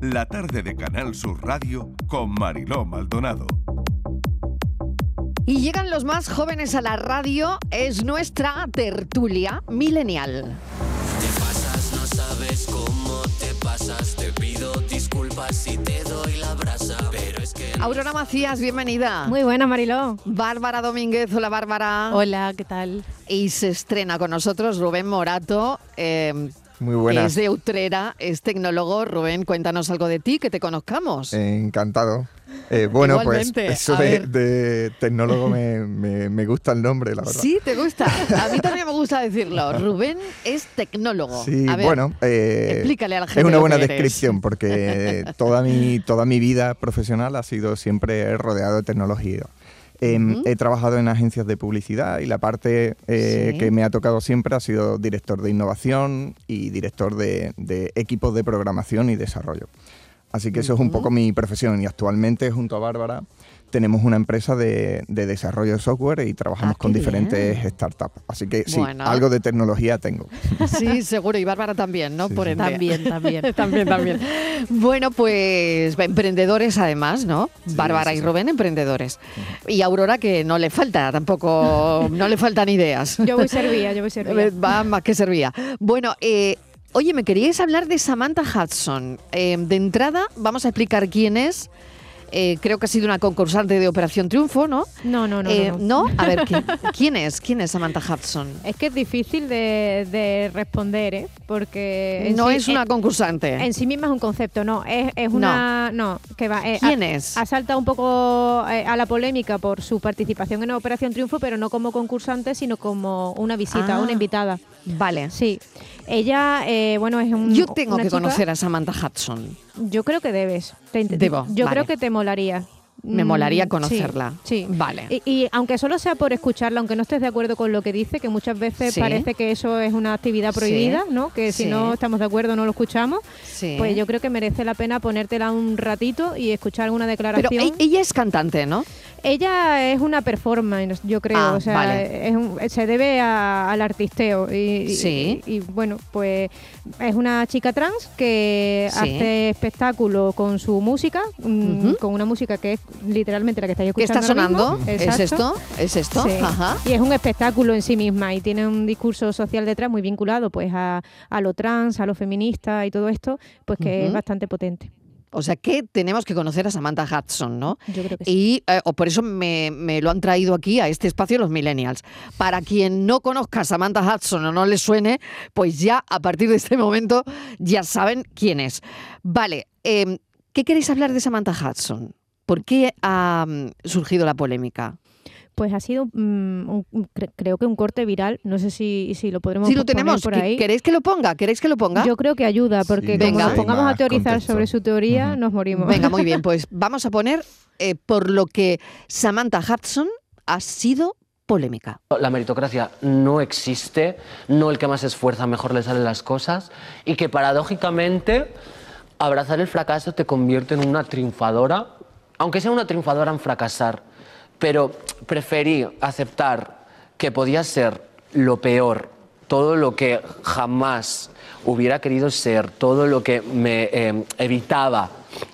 la tarde de Canal Sur Radio con Mariló Maldonado. Y llegan los más jóvenes a la radio, es nuestra tertulia milenial. Te pasas, no sabes cómo te pasas. Te pido disculpas y te doy la brasa. Pero es que. Aurora Macías, bienvenida. Muy buena, Mariló. Bárbara Domínguez, hola Bárbara. Hola, ¿qué tal? Y se estrena con nosotros Rubén Morato. eh, Muy buenas. es de Utrera, es tecnólogo. Rubén, cuéntanos algo de ti, que te conozcamos. Encantado. Eh, bueno, Igualmente, pues eso de, tecnólogo me, me- me gusta el nombre, la verdad. Sí, te gusta. A mí también me gusta decirlo. Rubén es tecnólogo. Sí, A ver, bueno, eh, explícale a la gente es una buena eres. descripción porque toda mi, toda mi vida profesional ha sido siempre rodeado de tecnología. Em. He trabajado en agencias de publicidad y la parte eh, Sí. que me ha tocado siempre ha sido director de innovación y director de, de equipos de programación y desarrollo. Así que eso es un poco mi profesión y actualmente junto a Bárbara tenemos una empresa de, de desarrollo de software y trabajamos Ah, con diferentes bien. startups. Así que sí, Bueno. algo de tecnología tengo. Sí, seguro. Y Bárbara también, ¿no? Sí, Por sí. ende. También, también. también, también. Bueno, pues emprendedores además, ¿no? Bárbara sí, y sí. Rubén, emprendedores. Y Aurora, que no le falta tampoco, no le faltan ideas. Yo voy servida, yo voy servida. Va más que servía. Bueno, eh, oye, me queríais hablar de Samantha Hudson. Eh, de entrada, vamos a explicar quién es. Eh, creo que ha sido una concursante de Operación Triunfo, ¿no? No, no, no, Eh, no, no. A ver, ¿quién, quién es? ¿Quién es Samantha Hudson? Es que es difícil de, de responder, ¿eh? Porque... No sí- es una en, concursante. en sí misma es un concepto, no. Es, es una... No, que va... eh, ¿Quién es? Ha saltado un poco a la polémica por su participación en Operación Triunfo, pero no como concursante, sino como una visita, Ah. una invitada. Vale. Sí. Ella, eh, bueno, es un... Yo tengo que chica- conocer a Samantha Hudson. Yo creo que debes. Te Debo, Yo vale. creo que te molaría. Me Mm, molaría sí, conocerla. Sí. Vale. Y, y aunque solo sea por escucharla, aunque no estés de acuerdo con lo que dice, que muchas veces Sí. parece que eso es una actividad Sí. prohibida, ¿no? Que si no estamos de acuerdo no lo escuchamos, pues yo creo que merece la pena ponértela un ratito y escuchar alguna Pero declaración. e- ella es cantante, ¿no? Ella es una performance, yo creo, Ah, o sea, vale. es un- se debe a- al artisteo. Y, Sí. y, bueno, pues es una chica trans que Sí. hace espectáculo con su música, mm, con una música que es literalmente la que estáis ¿Qué escuchando. está ahora mismo. sonando? ¿Es esto? ¿Es esto? Sí. Ajá. Y es un espectáculo en sí misma y tiene un discurso social detrás muy vinculado pues a, a lo trans, a lo feminista y todo esto, pues que es bastante potente. O sea que tenemos que conocer a Samantha Hudson, ¿no? Yo creo que sí. Y eh, o por eso me, me lo han traído aquí a este espacio los millennials. Para quien no conozca a Samantha Hudson o no le suene, pues ya a partir de este momento ya saben quién es. Vale, eh, ¿qué queréis hablar de Samantha Hudson? ¿Por qué ha mm, surgido la polémica? Pues ha sido, mm, un- un- cre- creo que un corte viral, no sé si, si lo podremos Si lo poner tenemos, por ¿que- ahí. ¿queréis que lo ponga? ¿Queréis que lo ponga? Yo creo que ayuda, porque Sí, como nos pongamos a teorizar contexto. sobre su teoría, nos morimos. Venga, muy bien, pues vamos a poner eh, por lo que Samantha Hudson ha sido polémica. La meritocracia no existe, no el que más se esfuerza mejor le salen las cosas y que paradójicamente abrazar el fracaso te convierte en una triunfadora, aunque sea una triunfadora en fracasar, pero preferí aceptar que podía ser lo peor, todo lo que jamás hubiera querido ser, todo lo que me eh, evitaba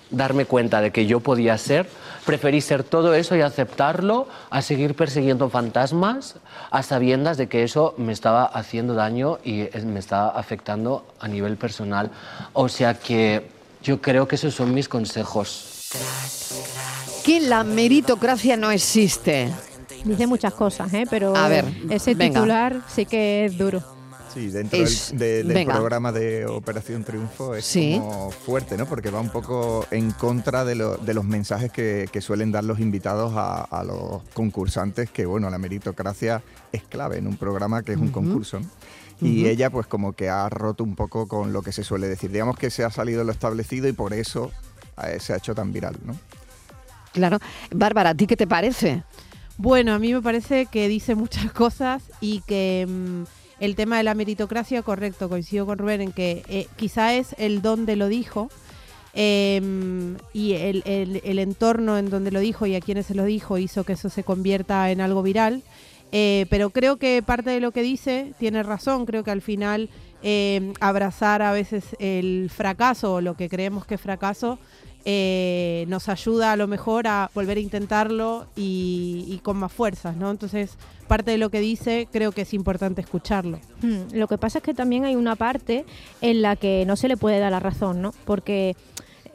darme cuenta de que yo podía ser, preferí ser todo eso y aceptarlo a seguir persiguiendo fantasmas a sabiendas de que eso me estaba haciendo daño y eh, me estaba afectando a nivel personal. O sea que yo creo que esos son mis consejos. Que la meritocracia no existe. Dice muchas cosas, ¿eh? pero A ver, ese venga. titular sí que es duro. Sí, dentro Es- del, de- del venga. programa de Operación Triunfo es Sí. como fuerte, ¿no? Porque va un poco en contra de, lo- de los mensajes que, que suelen dar los invitados a, a los concursantes, que bueno, la meritocracia es clave en un programa que es un concurso. ¿no? Y ella pues como que ha roto un poco con lo que se suele decir. Digamos que se ha salido de lo establecido y por eso eh, se ha hecho tan viral, ¿no? Claro. Bárbara, ¿a ti qué te parece? Bueno, a mí me parece que dice muchas cosas y que mm, el tema de la meritocracia, correcto, coincido con Rubén en que eh, quizá es el donde lo dijo em, y el, entorno en donde lo dijo y a quienes se lo dijo hizo que eso se convierta en algo viral. Eh, pero creo que parte de lo que dice tiene razón, creo que al final eh, abrazar a veces el fracaso o lo que creemos que es fracaso, eh, nos ayuda a lo mejor a volver a intentarlo y, con más fuerzas, ¿no? Entonces, parte de lo que dice creo que es importante escucharlo. Hmm, Lo que pasa es que también hay una parte en la que no se le puede dar la razón, ¿no? Porque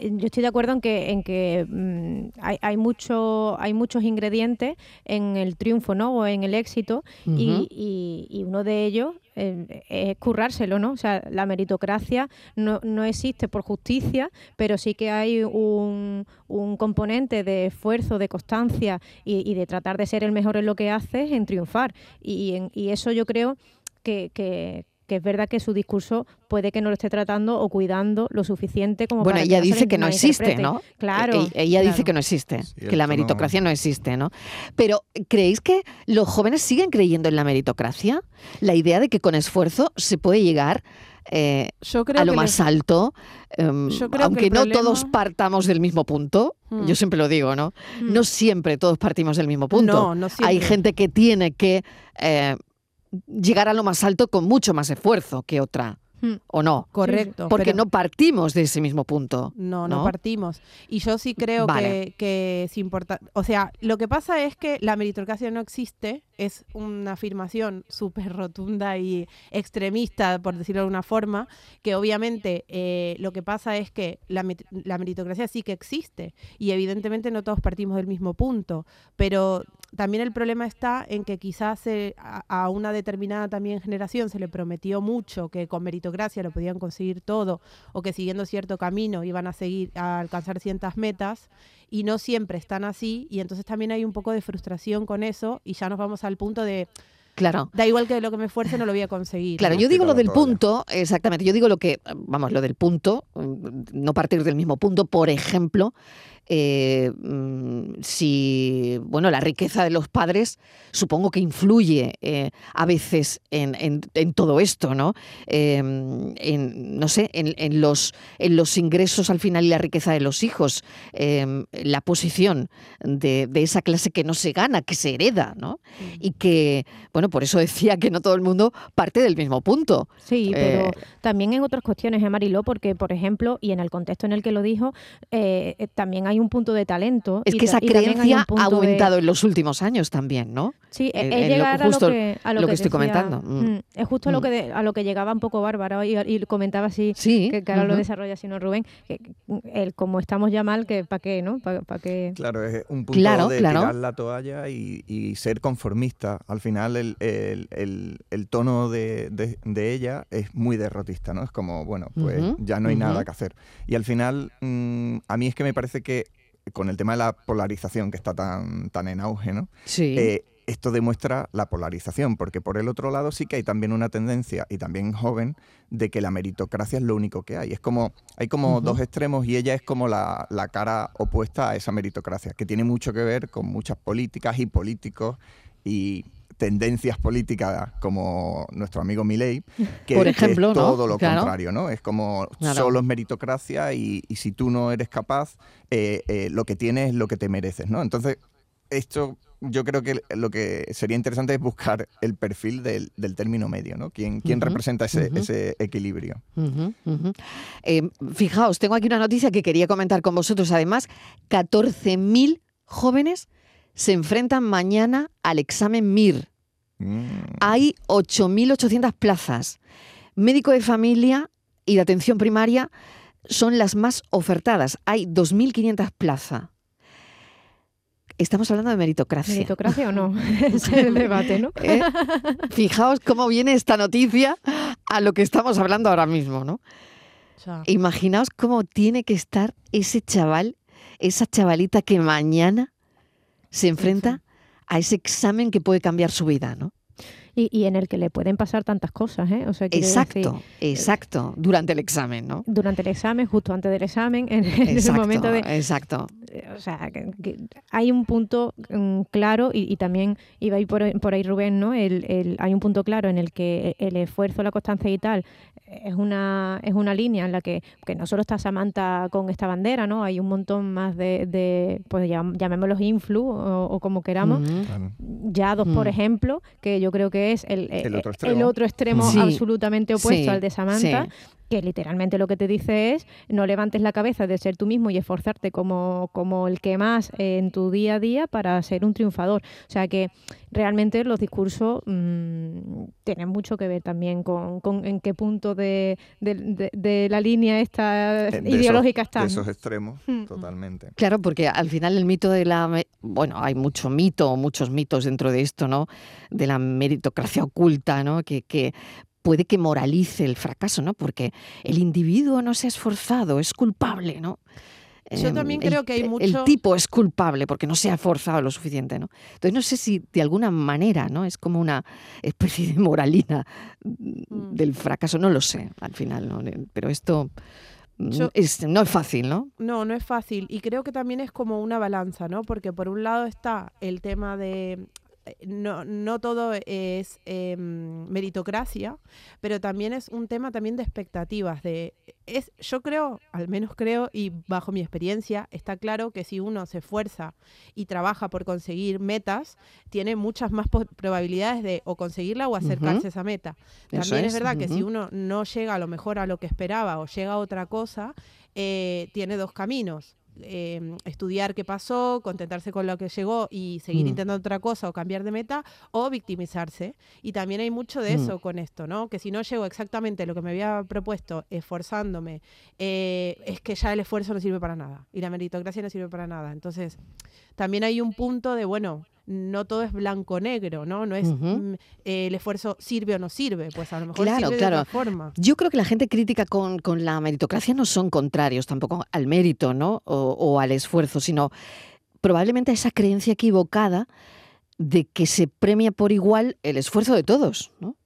yo estoy de acuerdo en que, en que mm, hay, hay, mucho, hay muchos ingredientes en el triunfo, ¿no? O en el éxito y, y- y uno de ellos eh, es currárselo, ¿no? O sea, la meritocracia no, no existe por justicia, pero sí que hay un, un componente de esfuerzo, de constancia y, y de tratar de ser el mejor en lo que haces, en triunfar. Y, en- y eso yo creo que, que- que es verdad que su discurso puede que no lo esté tratando o cuidando lo suficiente como Bueno, para ella dice que no existe. ¿no? Claro. E- ella dice que no existe, Sí, que la no- meritocracia no existe, ¿no? Pero ¿creéis que los jóvenes siguen creyendo en la meritocracia? La idea de que con esfuerzo se puede llegar eh, Yo creo a lo que más les- alto, em, Yo creo que aunque no problema- todos partamos del mismo punto. Mm. Yo siempre lo digo, ¿no? Mm. No siempre todos partimos del mismo punto. No, no Hay siempre. gente que tiene que eh, llegar a lo más alto con mucho más esfuerzo que otra, Mm. ¿o no? Correcto. Porque pero- no partimos de ese mismo punto. No, no, ¿no? partimos. Y yo sí creo Vale. que, que es importante. O sea, lo que pasa es que la meritocracia no existe, es una afirmación súper rotunda y extremista, por decirlo de alguna forma, que obviamente eh, lo que pasa es que la, la meritocracia sí que existe y evidentemente no todos partimos del mismo punto, pero también el problema está en que quizás eh, a, a una determinada también generación se le prometió mucho que con meritocracia lo podían conseguir todo o que siguiendo cierto camino iban a seguir a alcanzar ciertas metas y no siempre están así y entonces también hay un poco de frustración con eso y ya nos vamos al punto de Claro. da igual que lo que me esfuerce no lo voy a conseguir. Claro, yo digo lo del punto, exactamente, yo digo lo que, vamos, lo del punto, no partir del mismo punto, por ejemplo, eh, mm, si, bueno, la riqueza de los padres supongo que influye eh, a veces en, en- en todo esto, ¿no? Eh, en, no sé, en, en los, en los ingresos al final y la riqueza de los hijos, eh, la posición de, de esa clase que no se gana, que se hereda, ¿no? Y que, bueno, por eso decía que no todo el mundo parte del mismo punto. Sí, pero Eh, también en otras cuestiones, ¿eh, Mariló? Porque, por ejemplo, y en el contexto en el que lo dijo, eh, también hay un punto de talento. Es que esa creencia ha de- aumentado en los últimos años también, ¿no? Sí, en- es en lo- llegar justo a lo que, a lo lo que que estoy decía- comentando. Mm. Mm, Es justo a lo Mm. que de- a lo que llegaba un poco Bárbara y, y comentaba así, Sí. que, que ahora lo desarrolla sino Rubén, que el como estamos ya mal, que para qué, ¿no? ¿Para qué? Claro, es un punto Claro, de claro. tirar la toalla y, y ser conformista. Al final el, el- el- el tono de, de- de ella es muy derrotista, ¿no? Es como, bueno, pues ya no hay nada que hacer. Y al final, a mí es que me parece que con el tema de la polarización que está tan, tan en auge, ¿no? Sí. Eh, esto demuestra la polarización, porque por el otro lado sí que hay también una tendencia, y también joven, de que la meritocracia es lo único que hay. Es como, hay como dos extremos y ella es como la, la cara opuesta a esa meritocracia, que tiene mucho que ver con muchas políticas y políticos y tendencias políticas como nuestro amigo Milei, que, Por que es ejemplo, ¿no? todo lo Claro. contrario, ¿no? Es como Claro. solo es meritocracia y, y si tú no eres capaz, eh, eh, lo que tienes es lo que te mereces, ¿no? Entonces, esto yo creo que lo que sería interesante es buscar el perfil del, del término medio, ¿no? ¿Quién, quién representa ese, ese equilibrio? Eh, fijaos, tengo aquí una noticia que quería comentar con vosotros. Además, 14.000 jóvenes se enfrentan mañana al examen MIR. Mm. Hay 8.800 plazas. Médico de familia y de atención primaria son las más ofertadas. Hay 2.500 plazas. Estamos hablando de meritocracia. ¿Meritocracia o no? Es el debate, ¿no? ¿eh? Fijaos cómo viene esta noticia a lo que estamos hablando ahora mismo, ¿no? Imaginaos cómo tiene que estar ese chaval, esa chavalita que mañana se enfrenta a ese examen que puede cambiar su vida, ¿no? Y, y en el que le pueden pasar tantas cosas, ¿eh? O sea, quiero decir, Exacto, exacto, durante el examen, ¿no? durante el examen, justo antes del examen, en, en el Exacto, momento de... exacto. eh, O sea, que, que hay un punto mm, claro y, y también iba ahí por, por ahí Rubén, ¿no? El, el- hay un punto claro en el que el esfuerzo, la constancia y tal es una, es una línea en la que, que no solo está Samantha con esta bandera, ¿no? Hay un montón más de, de pues llam- llamémoslos influ o, o como queramos. Claro. Ya dos, por Mm. ejemplo, que yo creo que es el, El otro el extremo. otro extremo Sí. absolutamente opuesto Sí, al de Samantha, sí. que literalmente lo que te dice es no levantes la cabeza de ser tú mismo y esforzarte como, como el que más eh, en tu día a día para ser un triunfador. O sea que realmente los discursos mm, tienen mucho que ver también con, con en qué punto de, de- de- de la línea esta Eh, de ideológica esos, están. De esos extremos, Mm. totalmente. Claro, porque al final el mito de la... Bueno, hay mucho mito, muchos mitos dentro de esto, ¿no? De la meritocracia oculta, ¿no? Que, que puede que moralice el fracaso, ¿no? Porque el individuo no se ha esforzado, es culpable, ¿no? Yo Em, también el- creo que hay El mucho- tipo es culpable porque no se ha esforzado lo suficiente, ¿no? Entonces no sé si de alguna manera, ¿no? Es como una especie de moralina Mm. del fracaso, no lo sé al final, ¿no? Pero esto mm, Yo- es, no es fácil, ¿no? No, no es fácil. Y creo que también es como una balanza, ¿no? Porque por un lado está el tema de... eh, No, no todo es em, meritocracia, pero también es un tema también de expectativas. De, es, yo creo, al menos creo, y bajo mi experiencia, está claro que si uno se esfuerza y trabaja por conseguir metas, tiene muchas más probabilidades de o conseguirla o acercarse a esa meta. Eso También es, es, verdad que si uno no llega a lo mejor a lo que esperaba o llega a otra cosa, eh, tiene dos caminos. Eh, estudiar qué pasó, contentarse con lo que llegó y seguir Mm. intentando otra cosa o cambiar de meta o victimizarse. Y también hay mucho de Mm. eso con esto, ¿no? Que si no llego exactamente a lo que me había propuesto esforzándome, eh, es que ya el esfuerzo no sirve para nada y la meritocracia no sirve para nada. Entonces, también hay un punto de, bueno, no todo es blanco-negro, ¿no? No es mm, eh, el esfuerzo sirve o no sirve, pues a lo mejor Claro, sirve claro. de otra forma. Yo creo que la gente crítica con, con la meritocracia no son contrarios tampoco al mérito, ¿no? O, o al esfuerzo, sino probablemente a esa creencia equivocada de que se premia por igual el esfuerzo de todos, ¿no?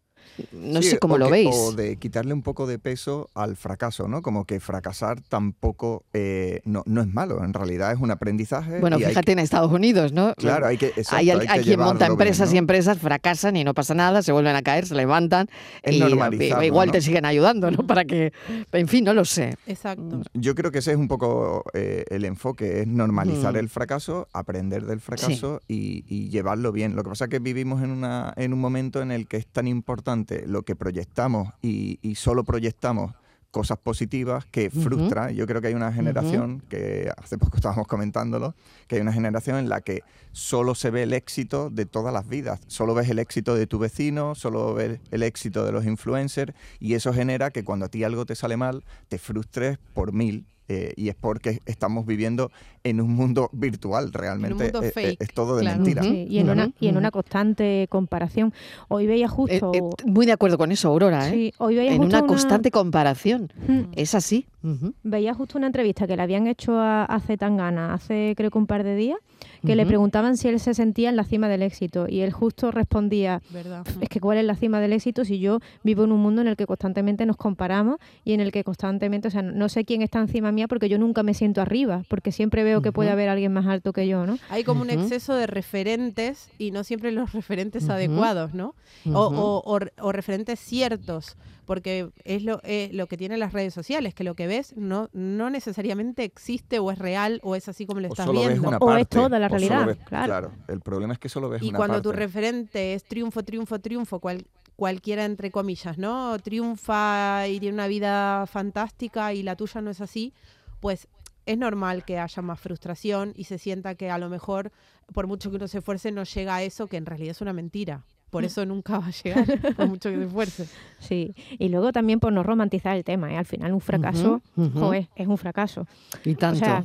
No Sí, sé cómo lo que- veis. O de quitarle un poco de peso al fracaso, ¿no? Como que fracasar tampoco eh, no, no es malo, en realidad es un aprendizaje. Bueno, y hay fíjate en Estados Unidos, ¿no? claro, hay que. exacto, hay, hay que quien monta bien, empresas y empresas, fracasan y no pasa nada, se vuelven a caer, se levantan Es y igual ¿no? te siguen ayudando, ¿no? Para que, en fin, no lo sé. Exacto. Yo creo que ese es un poco eh, el enfoque, es normalizar Mm. el fracaso, aprender del fracaso y, y llevarlo bien. Lo que pasa es que vivimos en, una, en un momento en el que es tan importante lo que proyectamos y, y solo proyectamos cosas positivas que frustra. Yo creo que hay una generación, que hace poco estábamos comentándolo, que hay una generación en la que solo se ve el éxito de todas las vidas. Solo ves el éxito de tu vecino, solo ves el éxito de los influencers y eso genera que cuando a ti algo te sale mal, te frustres por mil. Eh, y es porque estamos viviendo en un mundo virtual, realmente mundo eh, eh, fake, es todo de claro. mentira. Sí, y en, una, y en una constante comparación. Hoy veía justo... eh, muy de acuerdo con eso, Aurora, ¿eh? sí, hoy veía En justo una constante comparación. Mm. Es así. Ujú. Veía justo una entrevista que le habían hecho a, a Zetangana hace creo que un par de días, que le preguntaban si él se sentía en la cima del éxito y él justo respondía, ¿Verdad? es que cuál es la cima del éxito si yo vivo en un mundo en el que constantemente nos comparamos y en el que constantemente, o sea, no sé quién está encima mía porque yo nunca me siento arriba, porque siempre veo que puede haber alguien más alto que yo, ¿no? Hay como un exceso de referentes y no siempre los referentes adecuados, ¿no? O, o- o- o referentes ciertos, porque es lo, que tienen las redes sociales, que lo que ves no, no necesariamente existe o es real o es así como lo O estás solo ves viendo. O es toda la realidad, ves- claro. el problema es que solo ves Y una cuando tu referente es triunfo, triunfo, triunfo, cual- cualquiera entre comillas, ¿no? Triunfa y tiene una vida fantástica y la tuya no es así, pues es normal que haya más frustración y se sienta que a lo mejor, por mucho que uno se esfuerce, no llega a eso, que en realidad es una mentira. Por eso nunca va a llegar, por mucho que se esfuerce. Sí, y luego también por no romantizar el tema, ¿eh? al final un fracaso, ujú. joder, es un fracaso. Y tanto. O sea,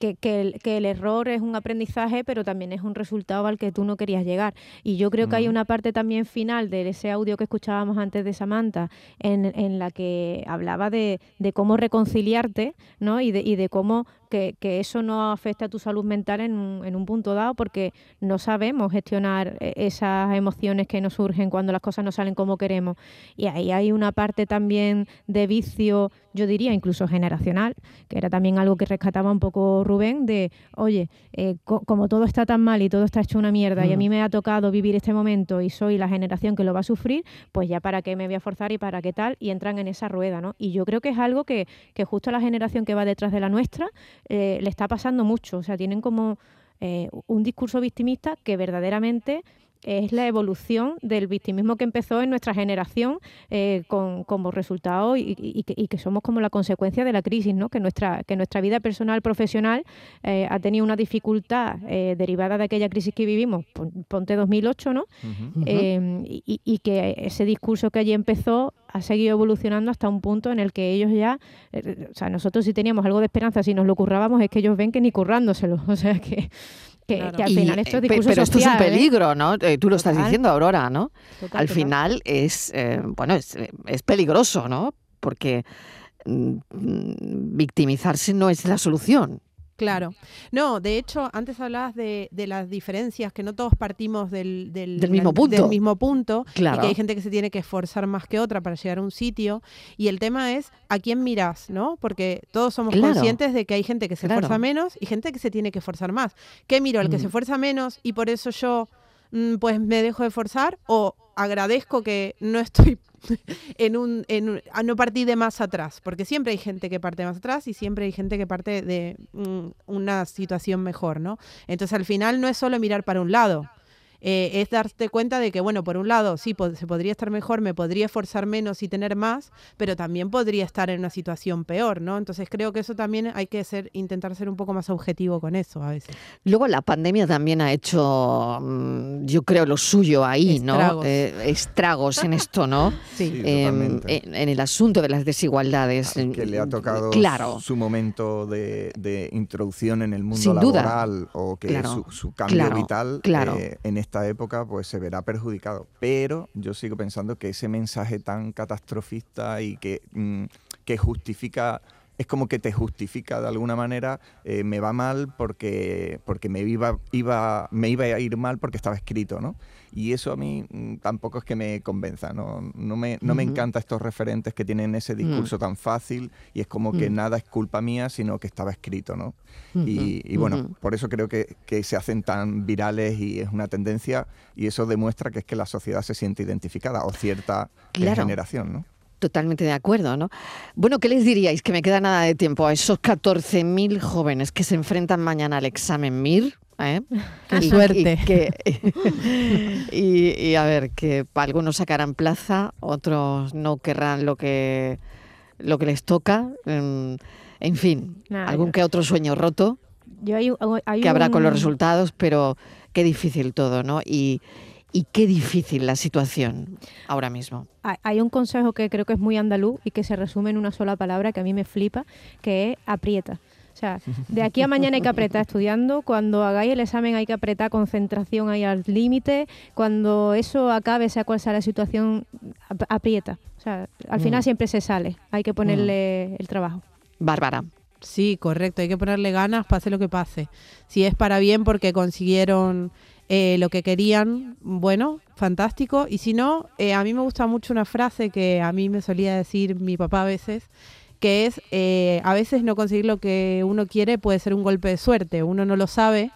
que, que el, que el error es un aprendizaje, pero también es un resultado al que tú no querías llegar. Y yo creo que hay Ujú. una parte también final de ese audio que escuchábamos antes de Samantha, en, en la que hablaba de, de cómo reconciliarte, ¿no? Y de, y de cómo que, que eso no afecta a tu salud mental en un, en un punto dado, porque no sabemos gestionar eh, esas emociones que nos surgen cuando las cosas no salen como queremos. Y ahí hay una parte también de vicio, yo diría incluso generacional, que era también algo que rescataba un poco Rubén, de, oye, eh, co- como todo está tan mal y todo está hecho una mierda y a Mm. mí me ha tocado vivir este momento y soy la generación que lo va a sufrir, pues ya para qué me voy a forzar y para qué tal, y entran en esa rueda, ¿no? Y yo creo que es algo que, que justo la generación que va detrás de la nuestra eh, le está pasando mucho, o sea, tienen como eh, un discurso victimista que verdaderamente es la evolución del victimismo que empezó en nuestra generación eh, con, como resultado y, y- y que, somos como la consecuencia de la crisis, ¿no? que, nuestra, que nuestra vida personal, profesional eh, ha tenido una dificultad eh, derivada de aquella crisis que vivimos, pon- ponte 2008, ¿no? Ujú. Eh, y, y- y que ese discurso que allí empezó ha seguido evolucionando hasta un punto en el que ellos ya, eh, o sea, nosotros si teníamos algo de esperanza, si nos lo currábamos, es que ellos ven que ni currándoselo, o sea, que, que, Claro. que al Y, final esto eh, es pe- discurso pero esto es un ¿eh? peligro, ¿no? Eh, Tú lo estás Total. diciendo, Aurora, ¿no? Total, Al total. final es, eh, bueno, es, eh, es peligroso, ¿no? Porque mm, mm, victimizarse no es la solución. Claro. No, de hecho, antes hablabas de, de las diferencias, que no todos partimos del, del, Del mismo punto. del mismo punto y Claro. que hay gente que se tiene que esforzar más que otra para llegar a un sitio. Y el tema es a quién miras, ¿no? Porque todos somos Claro. conscientes de que hay gente que se Claro. esfuerza menos y gente que se tiene que esforzar más. ¿Qué miro? ¿El que Mm. se esfuerza menos y por eso yo mm, pues me dejo de esforzar? ¿O agradezco que no estoy en un, en un- no partir de más atrás, porque siempre hay gente que parte más atrás y siempre hay gente que parte de mm, una situación mejor, ¿no? Entonces al final no es solo mirar para un lado, eh, es darte cuenta de que, bueno, por un lado sí, po- se podría estar mejor, me podría esforzar menos y tener más, pero también podría estar en una situación peor, ¿no? Entonces creo que eso también hay que ser, intentar ser un poco más objetivo con eso a veces. Luego la pandemia también ha hecho, mm, yo creo, lo suyo ahí, ¿no? Estragos. Eh, estragos en esto, ¿no? Sí. Sí, Em, en, en el asunto de las desigualdades. Que le ha tocado Claro. su momento de, de introducción en el mundo Sin duda. laboral o que Claro, su, su cambio claro, vital claro. eh, en esta época pues se verá perjudicado. Pero yo sigo pensando que ese mensaje tan catastrofista y que, mm, que justifica es como que te justifica de alguna manera, eh, me va mal porque, porque me, iba, iba, me iba a ir mal porque estaba escrito, ¿no? Y eso a mí mm, tampoco es que me convenza, ¿no? No me, no me Ujú. encanta estos referentes que tienen ese discurso tan fácil y es como que Mm. nada es culpa mía, sino que estaba escrito, ¿no? Y, y bueno, por eso creo que, que se hacen tan virales y es una tendencia y eso demuestra que es que la sociedad se siente identificada o cierta Claro. generación, ¿no? Totalmente de acuerdo, ¿no? Bueno, ¿qué les diríais? Que me queda nada de tiempo a esos 14.000 jóvenes que se enfrentan mañana al examen MIR. ¿eh? Qué Y- suerte. Y, que- y- y a ver, que algunos sacarán plaza, otros no querrán lo que, lo que les toca. mm, En fin, Nada, algún que otro sueño roto Yo hay, hay que habrá con los resultados, pero qué difícil todo, ¿no? Y, y qué difícil la situación ahora mismo. Hay- un consejo que creo que es muy andaluz y que se resume en una sola palabra que a mí me flipa, que es aprieta. O sea, de aquí a mañana hay que apretar estudiando, cuando hagáis el examen hay que apretar concentración ahí al límite, cuando eso acabe, sea cual sea la situación, ap- aprieta. O sea, al final Mm. siempre se sale, hay que ponerle el trabajo. Bárbara. Sí, correcto. Hay que ponerle ganas, pase lo que pase. Si es para bien porque consiguieron eh, lo que querían, bueno, fantástico. Y si no, eh, a mí me gusta mucho una frase que a mí me solía decir mi papá a veces, que es, eh, a veces no conseguir lo que uno quiere puede ser un golpe de suerte, uno no lo sabe.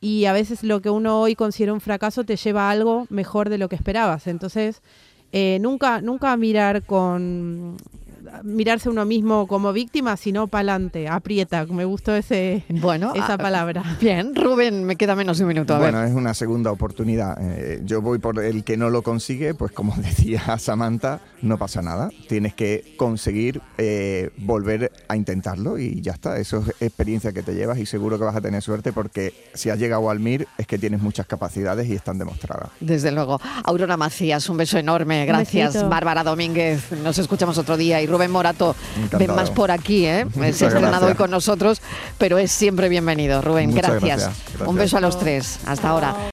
Y a veces lo que uno hoy considera un fracaso te lleva a algo mejor de lo que esperabas. Entonces, nunca, nunca mirar con mirarse uno mismo como víctima, sino para adelante, aprieta. Me gustó ese, Bueno, esa ah, palabra. Bien, Rubén, me queda menos de un minuto. A bueno, ver. es una segunda oportunidad. Eh, yo voy por el que no lo consigue, pues como decía Samantha, no pasa nada. Tienes que conseguir eh, volver a intentarlo y ya está. Eso es experiencia que te llevas y seguro que vas a tener suerte porque si has llegado al MIR es que tienes muchas capacidades y están demostradas. Desde luego. Aurora Macías, un beso enorme. Gracias. Bárbara Domínguez, nos escuchamos otro día. Y Rubén Morato, Encantado. ven más por aquí, ¿eh? Se ha estrenado hoy con nosotros, pero es siempre bienvenido. Rubén, gracias. gracias. Un beso a los tres. Hasta ahora.